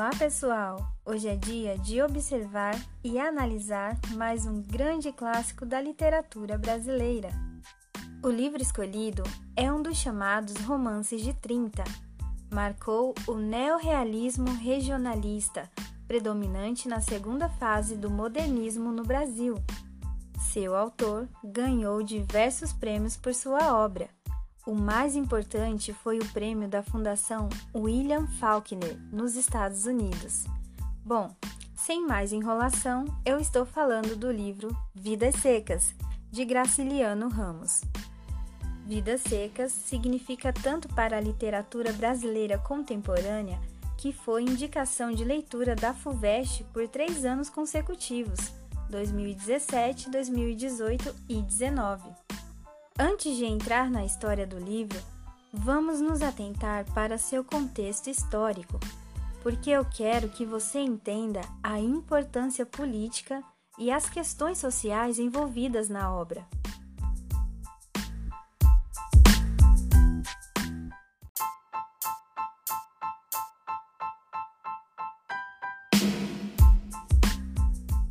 Olá, pessoal! Hoje é dia de observar e analisar mais um grande clássico da literatura brasileira. O livro escolhido é um dos chamados romances de 30. Marcou o neorrealismo regionalista, predominante na segunda fase do modernismo no Brasil. Seu autor ganhou diversos prêmios por sua obra. O mais importante foi o prêmio da Fundação William Faulkner, nos Estados Unidos. Bom, sem mais enrolação, eu estou falando do livro Vidas Secas, de Graciliano Ramos. Vidas Secas significa tanto para a literatura brasileira contemporânea que foi indicação de leitura da FUVEST por três anos consecutivos, 2017, 2018 e 2019. Antes de entrar na história do livro, vamos nos atentar para seu contexto histórico, porque eu quero que você entenda a importância política e as questões sociais envolvidas na obra.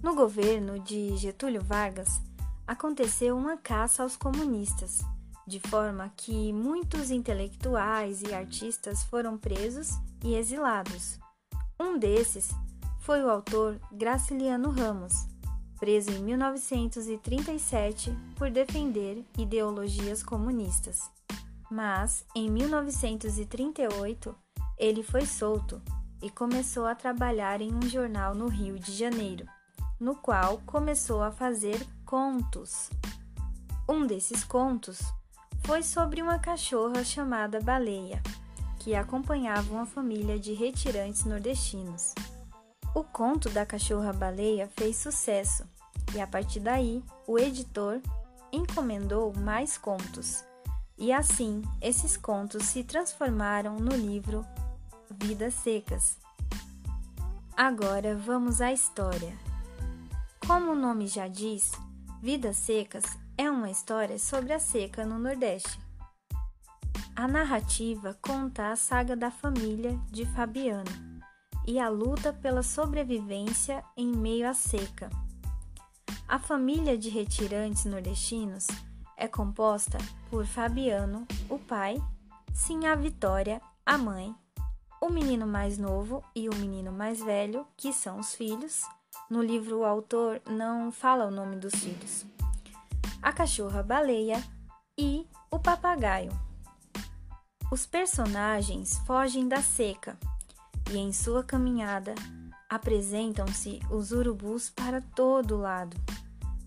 No governo de Getúlio Vargas, aconteceu uma caça aos comunistas, de forma que muitos intelectuais e artistas foram presos e exilados. Um desses foi o autor Graciliano Ramos, preso em 1937 por defender ideologias comunistas. Mas, em 1938, ele foi solto e começou a trabalhar em um jornal no Rio de Janeiro, no qual começou a fazer contos. Um desses contos foi sobre uma cachorra chamada Baleia, que acompanhava uma família de retirantes nordestinos. O conto da cachorra baleia fez sucesso e a partir daí o editor encomendou mais contos. E assim, esses contos se transformaram no livro Vidas Secas. Agora vamos à história. Como o nome já diz, Vidas Secas é uma história sobre a seca no Nordeste. A narrativa conta a saga da família de Fabiano e a luta pela sobrevivência em meio à seca. A família de retirantes nordestinos é composta por Fabiano, o pai, Sinha Vitória, a mãe, o menino mais novo e o menino mais velho, que são os filhos, no livro, o autor não fala o nome dos filhos. A cachorra baleia e o papagaio. Os personagens fogem da seca e, em sua caminhada, apresentam-se os urubus para todo lado.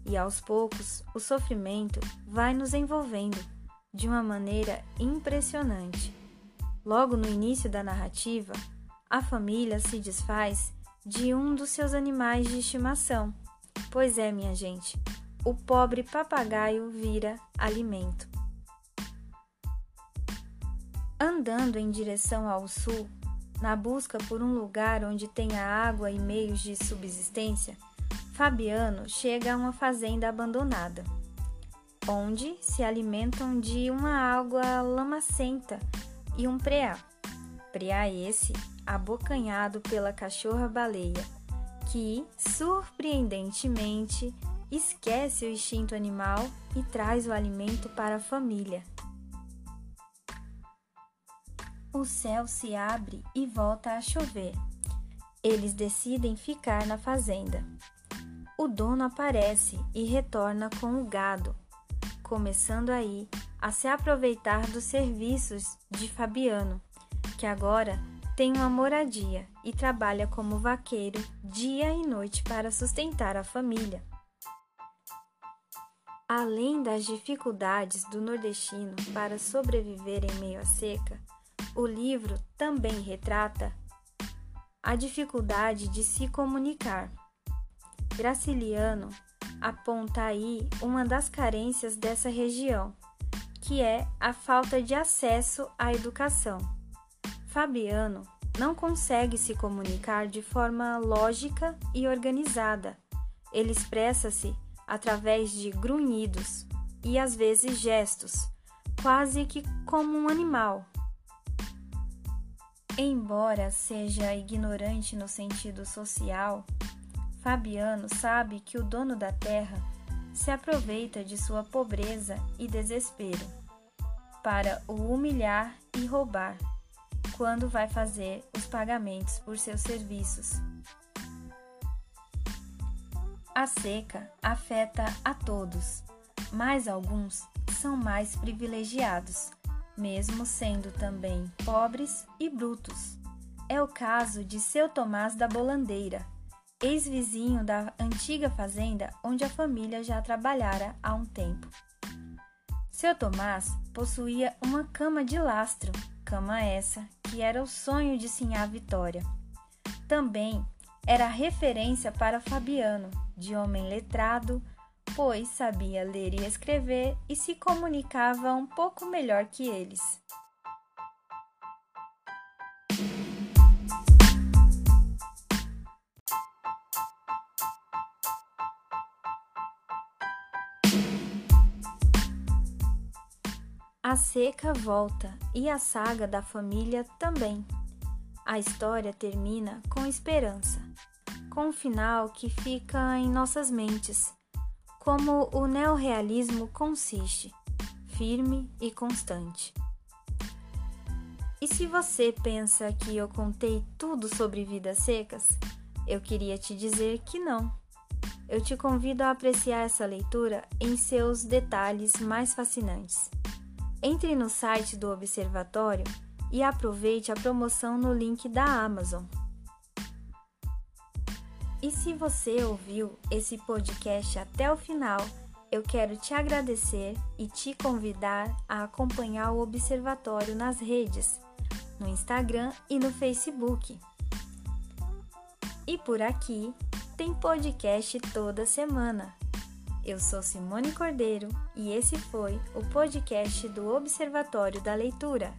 E aos poucos, o sofrimento vai nos envolvendo de uma maneira impressionante. Logo no início da narrativa, a família se desfaz de um dos seus animais de estimação. Pois é, minha gente, o pobre papagaio vira alimento. Andando em direção ao sul, na busca por um lugar onde tenha água e meios de subsistência, Fabiano chega a uma fazenda abandonada, onde se alimentam de uma água lamacenta e um preá. Preá esse abocanhado pela cachorra-baleia, que, surpreendentemente, esquece o instinto animal e traz o alimento para a família. O céu se abre e volta a chover. Eles decidem ficar na fazenda. O dono aparece e retorna com o gado, começando aí a se aproveitar dos serviços de Fabiano, que agora tem uma moradia e trabalha como vaqueiro dia e noite para sustentar a família. Além das dificuldades do nordestino para sobreviver em meio à seca, o livro também retrata a dificuldade de se comunicar. Graciliano aponta aí uma das carências dessa região, que é a falta de acesso à educação. Fabiano não consegue se comunicar de forma lógica e organizada. Ele expressa-se através de grunhidos e às vezes gestos, quase que como um animal. Embora seja ignorante no sentido social, Fabiano sabe que o dono da terra se aproveita de sua pobreza e desespero para o humilhar e roubar quando vai fazer os pagamentos por seus serviços. A seca afeta a todos, mas alguns são mais privilegiados, mesmo sendo também pobres e brutos. É o caso de seu Tomás da Bolandeira, ex-vizinho da antiga fazenda onde a família já trabalhara há um tempo. Seu Tomás possuía uma cama de lastro, cama essa era o sonho de Sinhá Vitória. Também era referência para Fabiano, de homem letrado, pois sabia ler e escrever e se comunicava um pouco melhor que eles. A seca volta e a saga da família também. A história termina com esperança, com um final que fica em nossas mentes, como o neorrealismo consiste, firme e constante. E se você pensa que eu contei tudo sobre vidas secas, eu queria te dizer que não. Eu te convido a apreciar essa leitura em seus detalhes mais fascinantes. Entre no site do Observatório e aproveite a promoção no link da Amazon. E se você ouviu esse podcast até o final, eu quero te agradecer e te convidar a acompanhar o Observatório nas redes, no Instagram e no Facebook. E por aqui tem podcast toda semana. Eu sou Simone Cordeiro e esse foi o podcast do Observatório da Leitura.